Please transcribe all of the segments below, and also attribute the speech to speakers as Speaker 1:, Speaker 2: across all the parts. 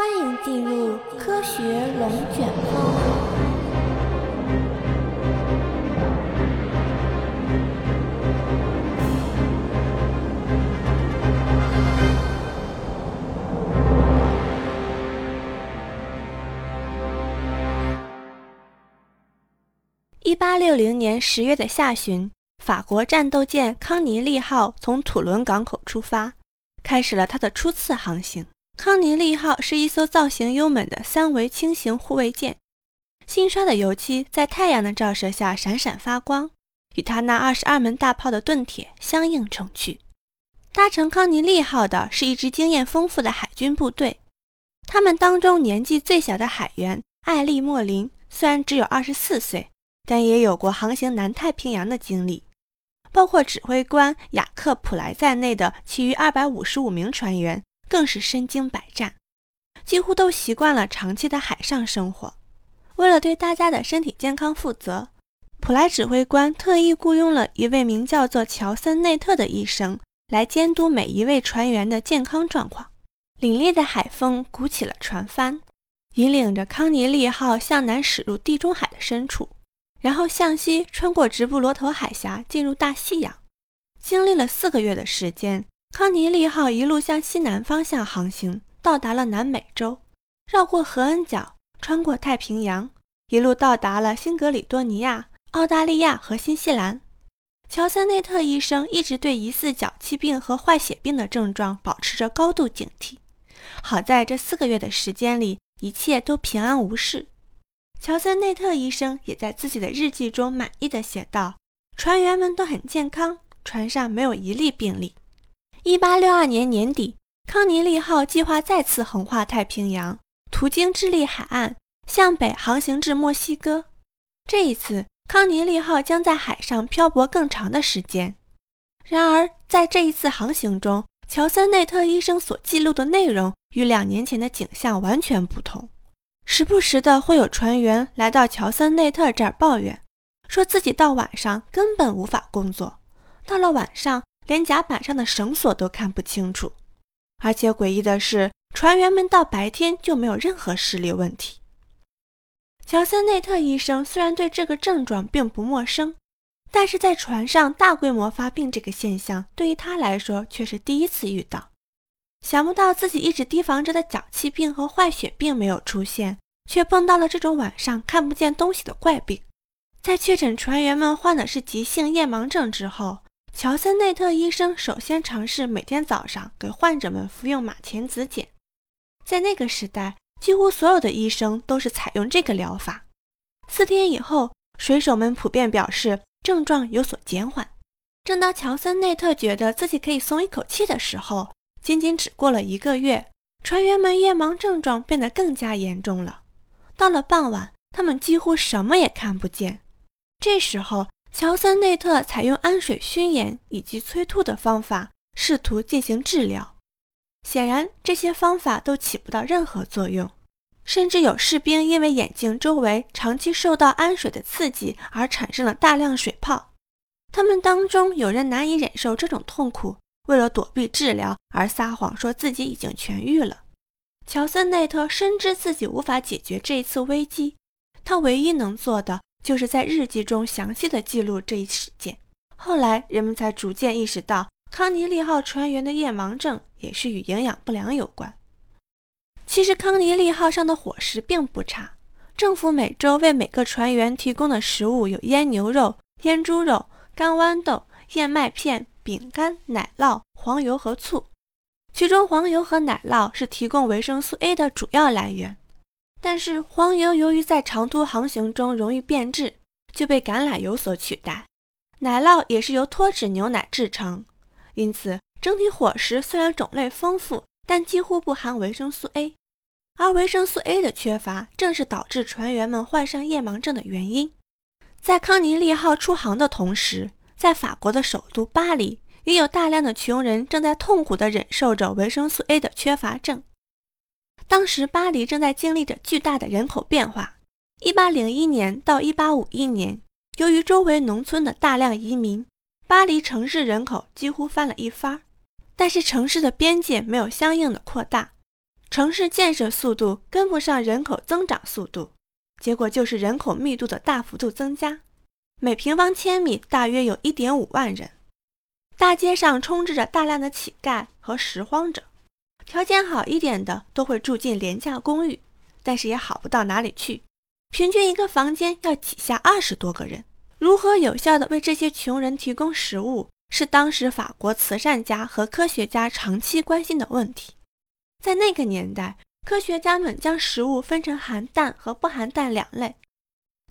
Speaker 1: 欢迎进入科学龙卷风。一八六零年十月的下旬，法国战斗舰康尼利号从土伦港口出发，开始了它的初次航行。康尼利号是一艘造型优美的三维轻型护卫舰，新刷的油漆在太阳的照射下闪闪发光，与它那二十二门大炮的盾铁相映成趣。搭乘康尼利号的是一支经验丰富的海军部队，他们当中年纪最小的海员艾利莫林虽然只有二十四岁，但也有过航行南太平洋的经历。包括指挥官雅克普莱在内的其余二百五十五名船员。更是身经百战，几乎都习惯了长期的海上生活。为了对大家的身体健康负责，普莱指挥官特意雇佣了一位名叫做乔森内特的医生来监督每一位船员的健康状况。凛冽的海风鼓起了船帆，引领着康尼利号向南驶入地中海的深处，然后向西穿过直布罗陀海峡进入大西洋。经历了四个月的时间。康尼利号一路向西南方向航行，到达了南美洲，绕过合恩角，穿过太平洋，一路到达了新格里多尼亚、澳大利亚和新西兰。乔森内特医生一直对疑似脚气病和坏血病的症状保持着高度警惕。好在这四个月的时间里，一切都平安无事。乔森内特医生也在自己的日记中满意的写道：“船员们都很健康，船上没有一例病例。”一八六二年年底，康尼利号计划再次横跨太平洋，途经智利海岸，向北航行至墨西哥。这一次，康尼利号将在海上漂泊更长的时间。然而，在这一次航行中，乔森内特医生所记录的内容与两年前的景象完全不同。时不时的会有船员来到乔森内特这儿抱怨，说自己到晚上根本无法工作，到了晚上。连甲板上的绳索都看不清楚，而且诡异的是，船员们到白天就没有任何视力问题。乔森内特医生虽然对这个症状并不陌生，但是在船上大规模发病这个现象对于他来说却是第一次遇到。想不到自己一直提防着的脚气病和坏血病没有出现，却碰到了这种晚上看不见东西的怪病。在确诊船员们患的是急性夜盲症之后。乔森内特医生首先尝试每天早上给患者们服用马钱子碱。在那个时代，几乎所有的医生都是采用这个疗法。四天以后，水手们普遍表示症状有所减缓。正当乔森内特觉得自己可以松一口气的时候，仅仅只过了一个月，船员们夜盲症状变得更加严重了。到了傍晚，他们几乎什么也看不见。这时候，乔森内特采用氨水熏眼以及催吐的方法，试图进行治疗。显然，这些方法都起不到任何作用，甚至有士兵因为眼睛周围长期受到氨水的刺激而产生了大量水泡。他们当中有人难以忍受这种痛苦，为了躲避治疗而撒谎说自己已经痊愈了。乔森内特深知自己无法解决这一次危机，他唯一能做的。就是在日记中详细的记录这一事件。后来人们才逐渐意识到，康尼利号船员的夜盲症也是与营养不良有关。其实康尼利号上的伙食并不差，政府每周为每个船员提供的食物有腌牛肉、腌猪肉、干豌豆、燕麦片、饼干、奶酪、黄油和醋，其中黄油和奶酪是提供维生素 A 的主要来源。但是黄油由于在长途航行中容易变质，就被橄榄油所取代。奶酪也是由脱脂牛奶制成，因此整体伙食虽然种类丰富，但几乎不含维生素 A。而维生素 A 的缺乏，正是导致船员们患上夜盲症的原因。在康尼利号出航的同时，在法国的首都巴黎，也有大量的穷人正在痛苦地忍受着维生素 A 的缺乏症。当时巴黎正在经历着巨大的人口变化。1801年到1851年，由于周围农村的大量移民，巴黎城市人口几乎翻了一番。但是城市的边界没有相应的扩大，城市建设速度跟不上人口增长速度，结果就是人口密度的大幅度增加，每平方千米大约有一点五万人。大街上充斥着大量的乞丐和拾荒者，条件好一点的都会住进廉价公寓，但是也好不到哪里去。平均一个房间要挤下二十多个人。如何有效地为这些穷人提供食物，是当时法国慈善家和科学家长期关心的问题。在那个年代，科学家们将食物分成含氮和不含氮两类。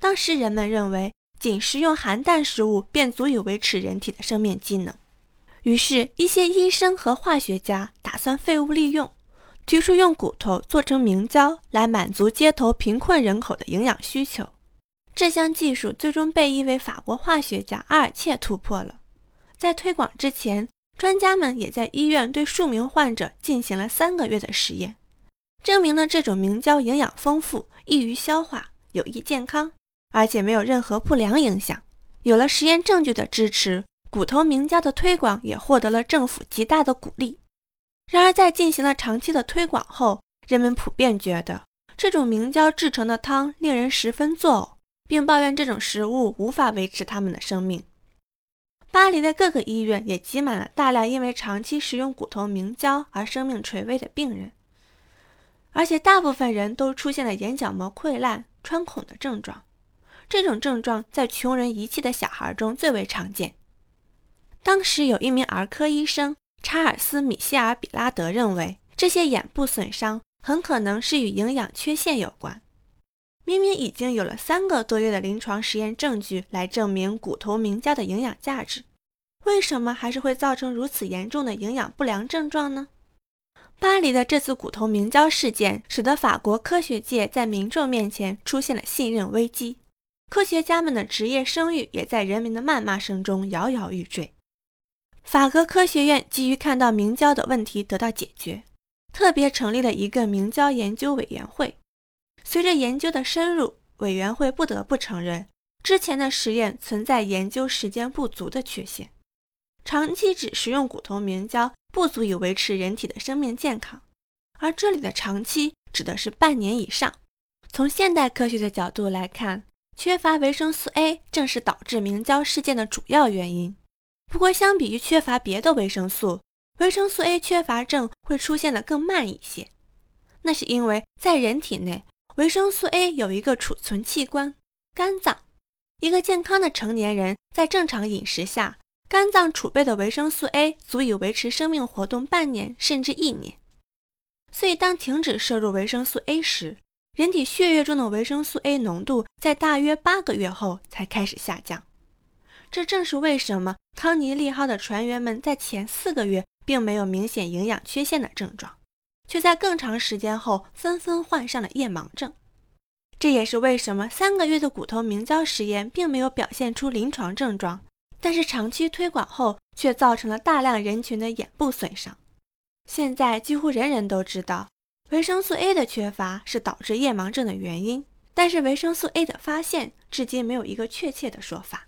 Speaker 1: 当时人们认为，仅食用含氮食物便足以维持人体的生命机能。于是，一些医生和化学家算废物利用，提出用骨头做成明胶来满足街头贫困人口的营养需求。这项技术最终被一位法国化学家阿尔切突破了。在推广之前，专家们也在医院对数名患者进行了三个月的实验，证明了这种明胶营养丰富、易于消化、有益健康，而且没有任何不良影响。有了实验证据的支持。骨头明胶的推广也获得了政府极大的鼓励。然而，在进行了长期的推广后，人们普遍觉得这种明胶制成的汤令人十分作呕，并抱怨这种食物无法维持他们的生命。巴黎的各个医院也挤满了大量因为长期食用骨头明胶而生命垂危的病人，而且大部分人都出现了眼角膜溃烂、穿孔的症状。这种症状在穷人遗弃的小孩中最为常见。当时有一名儿科医生查尔斯·米歇尔·比拉德认为，这些眼部损伤很可能是与营养缺陷有关。明明已经有了三个多月的临床实验证据来证明骨头明胶的营养价值，为什么还是会造成如此严重的营养不良症状呢？巴黎的这次骨头明胶事件，使得法国科学界在民众面前出现了信任危机，科学家们的职业声誉也在人民的谩骂声中摇摇欲坠。法国科学院基于看到明胶的问题得到解决，特别成立了一个明胶研究委员会。随着研究的深入，委员会不得不承认之前的实验存在研究时间不足的缺陷。长期只食用骨头明胶不足以维持人体的生命健康，而这里的长期指的是半年以上。从现代科学的角度来看，缺乏维生素 A 正是导致明胶事件的主要原因。不过，相比于缺乏别的维生素，维生素 A 缺乏症会出现的更慢一些。那是因为在人体内，维生素 A 有一个储存器官——肝脏。一个健康的成年人在正常饮食下，肝脏储备的维生素 A 足以维持生命活动半年甚至一年。所以，当停止摄入维生素 A 时，人体血液中的维生素 A 浓度在大约八个月后才开始下降。这正是为什么康尼利号的船员们在前四个月并没有明显营养缺陷的症状，却在更长时间后纷纷患上了夜盲症。这也是为什么三个月的骨头明胶实验并没有表现出临床症状，但是长期推广后却造成了大量人群的眼部损伤。现在几乎人人都知道，维生素 A 的缺乏是导致夜盲症的原因，但是维生素 A 的发现至今没有一个确切的说法。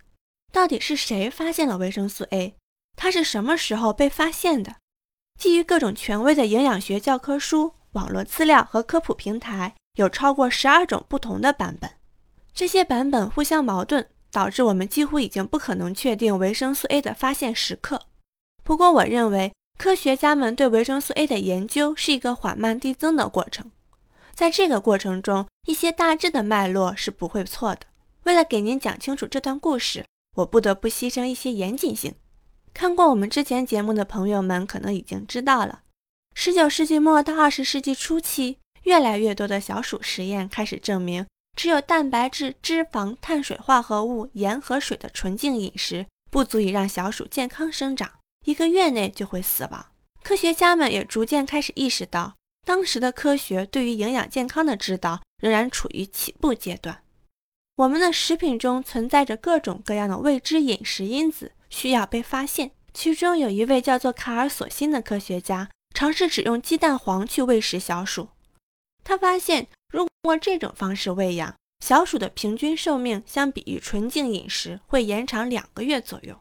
Speaker 1: 到底是谁发现了维生素 A？它是什么时候被发现的？基于各种权威的营养学教科书、网络资料和科普平台，有超过十二种不同的版本。这些版本互相矛盾，导致我们几乎已经不可能确定维生素 A 的发现时刻。不过，我认为科学家们对维生素 A 的研究是一个缓慢递增的过程。在这个过程中，一些大致的脉络是不会错的。为了给您讲清楚这段故事。我不得不牺牲一些严谨性。看过我们之前节目的朋友们可能已经知道了，十九世纪末到二十世纪初期，越来越多的小鼠实验开始证明，只有蛋白质、脂肪、碳水化合物、盐和水的纯净饮食不足以让小鼠健康生长，一个月内就会死亡。科学家们也逐渐开始意识到，当时的科学对于营养健康的指导仍然处于起步阶段。我们的食品中存在着各种各样的未知饮食因子，需要被发现。其中有一位叫做卡尔索辛的科学家，尝试只用鸡蛋黄去喂食小鼠。他发现，如果这种方式喂养小鼠的平均寿命，相比于纯净饮食会延长两个月左右。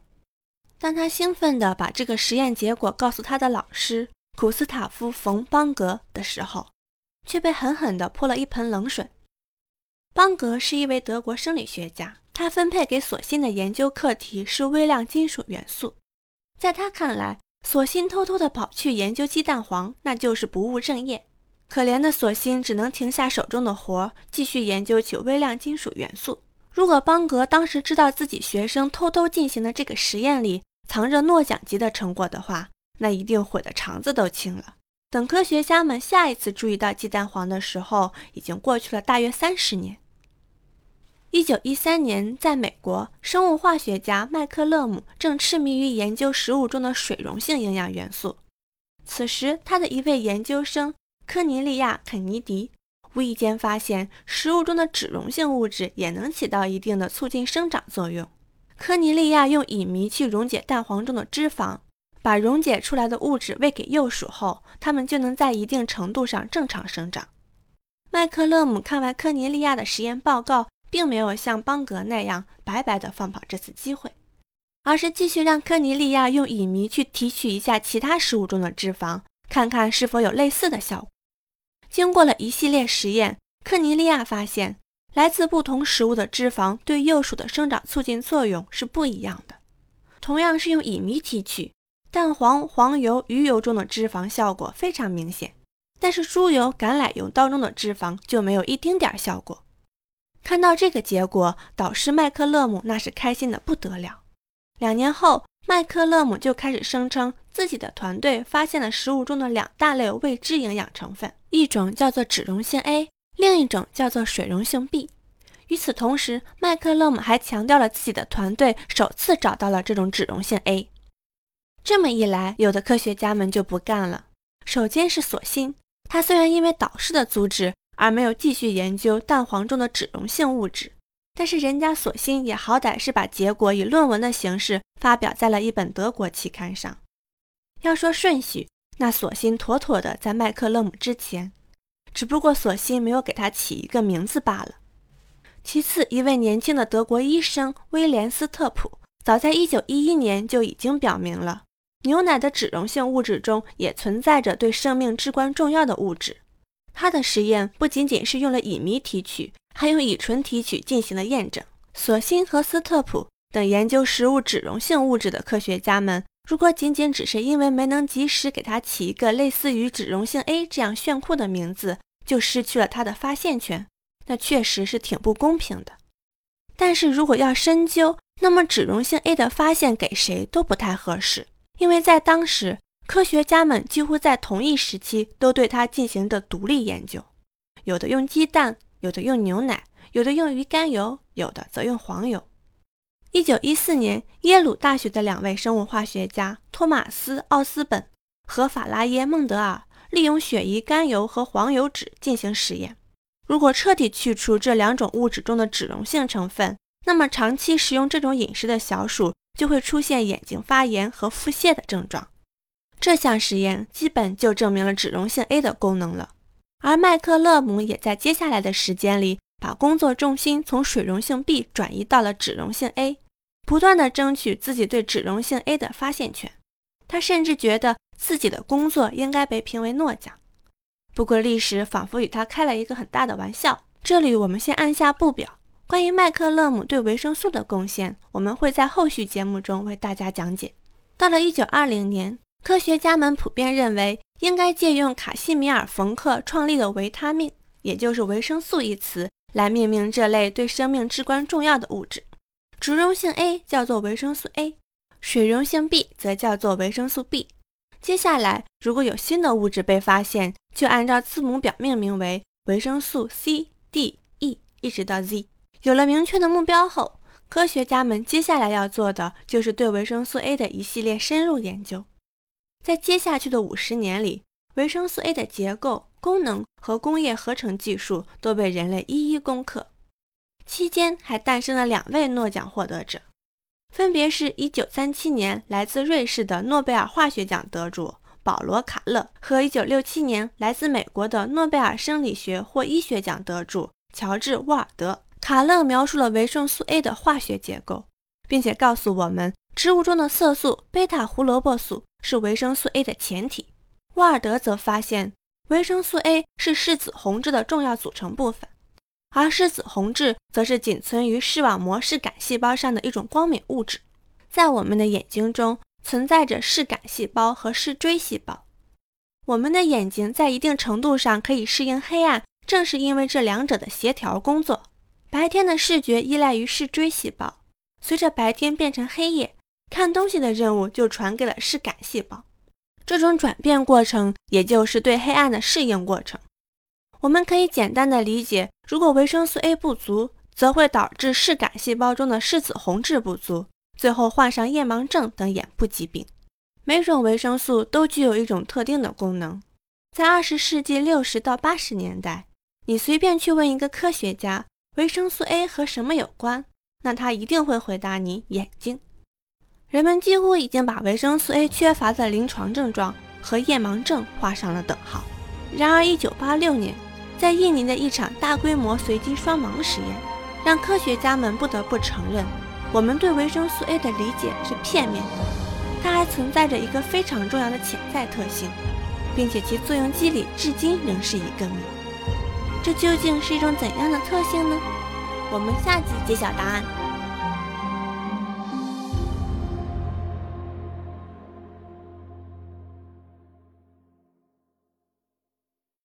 Speaker 1: 当他兴奋地把这个实验结果告诉他的老师古斯塔夫·冯·邦格的时候，却被狠狠地泼了一盆冷水。邦格是一位德国生理学家，他分配给索性的研究课题是微量金属元素。在他看来，索性偷偷地跑去研究鸡蛋黄，那就是不务正业。可怜的索性只能停下手中的活，继续研究起微量金属元素。如果邦格当时知道自己学生偷偷进行的这个实验里藏着诺奖级的成果的话，那一定悔得肠子都青了。等科学家们下一次注意到鸡蛋黄的时候，已经过去了大约三十年。一九一三年，在美国，生物化学家麦克勒姆正痴迷于研究食物中的水溶性营养元素。此时，他的一位研究生科尼利亚·肯尼迪无意间发现，食物中的脂溶性物质也能起到一定的促进生长作用。科尼利亚用乙醚去溶解蛋黄中的脂肪，把溶解出来的物质喂给幼鼠后，它们就能在一定程度上正常生长。麦克勒姆看完科尼利亚的实验报告。并没有像邦格那样白白的放跑这次机会，而是继续让科尼利亚用乙醚去提取一下其他食物中的脂肪，看看是否有类似的效果。经过了一系列实验，科尼利亚发现来自不同食物的脂肪对幼鼠的生长促进作用是不一样的。同样是用乙醚提取，蛋黄、黄油、鱼油中的脂肪效果非常明显，但是猪油、橄榄油当中的脂肪就没有一丁点效果。看到这个结果，导师麦克勒姆那是开心的不得了。两年后，麦克勒姆就开始声称自己的团队发现了食物中的两大类未知营养成分，一种叫做脂溶性 A，另一种叫做水溶性 B。与此同时，麦克勒姆还强调了自己的团队首次找到了这种脂溶性 A。这么一来，有的科学家们就不干了。首先是索辛，他虽然因为导师的阻止。而没有继续研究蛋黄中的脂溶性物质，但是人家索性也好歹是把结果以论文的形式发表在了一本德国期刊上。要说顺序，那索性妥妥的在麦克勒姆之前，只不过索性没有给他起一个名字罢了。其次，一位年轻的德国医生威廉斯特普，早在1911年就已经表明了，牛奶的脂溶性物质中也存在着对生命至关重要的物质。他的实验不仅仅是用了乙醚提取，还用乙醇提取进行了验证。索辛和斯特普等研究食物脂溶性物质的科学家们，如果仅仅只是因为没能及时给它起一个类似于脂溶性 A 这样炫酷的名字，就失去了它的发现权，那确实是挺不公平的。但是如果要深究，那么脂溶性 A 的发现给谁都不太合适，因为在当时。科学家们几乎在同一时期都对它进行的独立研究，有的用鸡蛋，有的用牛奶，有的用鱼肝油，有的则用黄油。一九一四年，耶鲁大学的两位生物化学家托马斯·奥斯本和法拉耶·孟德尔利用鳕鱼肝油和黄油脂进行实验。如果彻底去除这两种物质中的脂溶性成分，那么长期食用这种饮食的小鼠就会出现眼睛发炎和腹泻的症状。这项实验基本就证明了脂溶性 A 的功能了，而麦克勒姆也在接下来的时间里把工作重心从水溶性 B 转移到了脂溶性 A，不断的争取自己对脂溶性 A 的发现权。他甚至觉得自己的工作应该被评为诺奖。不过历史仿佛与他开了一个很大的玩笑。这里我们先按下不表。关于麦克勒姆对维生素的贡献，我们会在后续节目中为大家讲解。到了1920年。科学家们普遍认为，应该借用卡西米尔·冯克创立的维他命，也就是维生素一词，来命名这类对生命至关重要的物质。脂溶性 A 叫做维生素 A，水溶性 B 则叫做维生素 B。接下来，如果有新的物质被发现，就按照字母表命名为维生素 C、D、E，一直到 Z。有了明确的目标后，科学家们接下来要做的就是对维生素 A 的一系列深入研究。在接下去的五十年里，维生素 A 的结构、功能和工业合成技术都被人类一一攻克。期间还诞生了两位诺奖获得者，分别是一九三七年来自瑞士的诺贝尔化学奖得主保罗·卡勒和一九六七年来自美国的诺贝尔生理学或医学奖得主乔治·沃尔德。卡勒描述了维生素 A 的化学结构，并且告诉我们。植物中的色素贝塔胡萝卜素是维生素 A 的前体。沃尔德则发现，维生素 A 是视紫红质的重要组成部分，而视紫红质则是仅存于视网膜视杆细胞上的一种光敏物质。在我们的眼睛中存在着视杆细胞和视锥细胞。我们的眼睛在一定程度上可以适应黑暗，正是因为这两者的协调工作。白天的视觉依赖于视锥细胞，随着白天变成黑夜，看东西的任务就传给了视杆细胞。这种转变过程，也就是对黑暗的适应过程。我们可以简单的理解，如果维生素 A 不足，则会导致视杆细胞中的视紫红质不足，最后患上夜盲症等眼部疾病。每种维生素都具有一种特定的功能。在二十世纪六十到八十年代，你随便去问一个科学家，维生素 A 和什么有关，那他一定会回答你眼睛。人们几乎已经把维生素 A 缺乏的临床症状和夜盲症画上了等号。然而，1986年，在印尼的一场大规模随机双盲实验，让科学家们不得不承认，我们对维生素 A 的理解是片面的。它还存在着一个非常重要的潜在特性，并且其作用机理至今仍是一个谜。这究竟是一种怎样的特性呢？我们下集揭晓答案。